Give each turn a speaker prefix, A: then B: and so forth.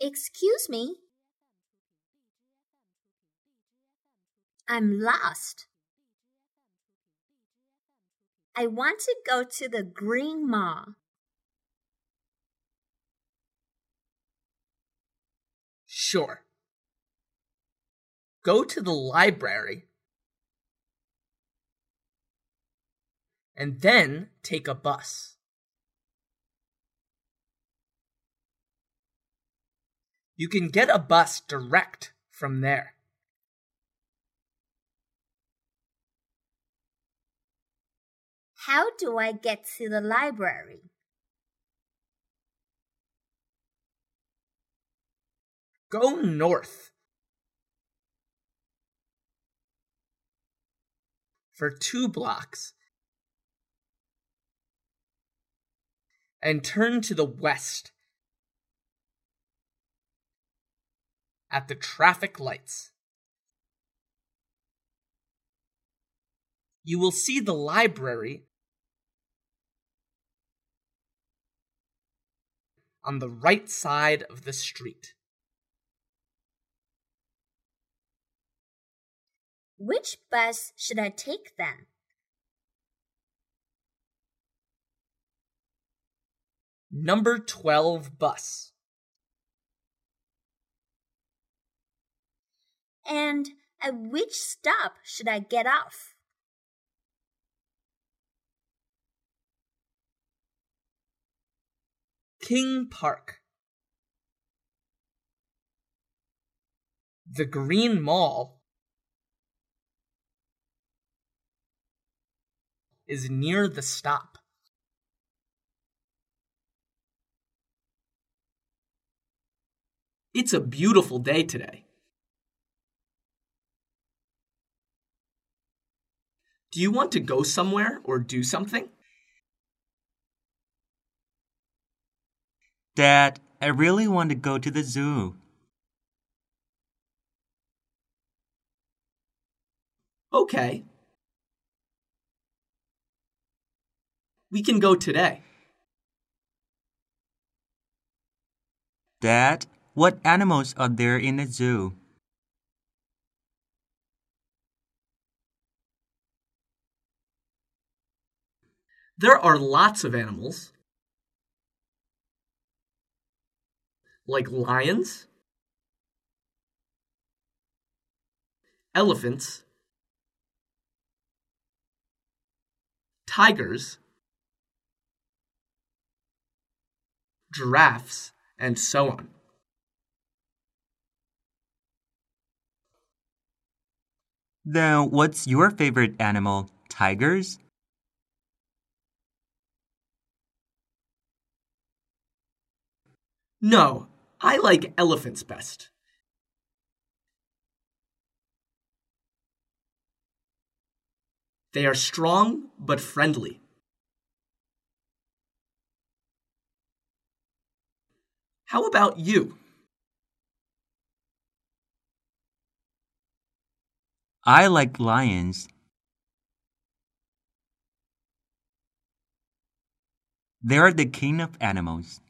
A: Excuse me. I'm lost. I want to go to the Green Mall.
B: Sure. Go to the library and then take a bus. You can get a bus direct from there.
A: How do I get to the library?
B: Go north. For two blocks. And turn to the west. At the traffic lights. You will see the library on the right side of the street.
A: Which bus should I take then?
B: Number 12 bus.
A: And at which stop should I get off?
B: King Park. The Green Mall is near the stop. It's a beautiful day today. Do you want to go somewhere or do something?
C: Dad, I really want to go to the zoo.
B: Okay. We can go today.
C: Dad, what animals are there in the zoo?
B: There are lots of animals, like lions, elephants, tigers, giraffes, and so on.
C: Then what's your favorite animal? Tigers?
B: No, I like elephants best. They are strong but friendly. How about you?
C: I like lions. They are the king of animals.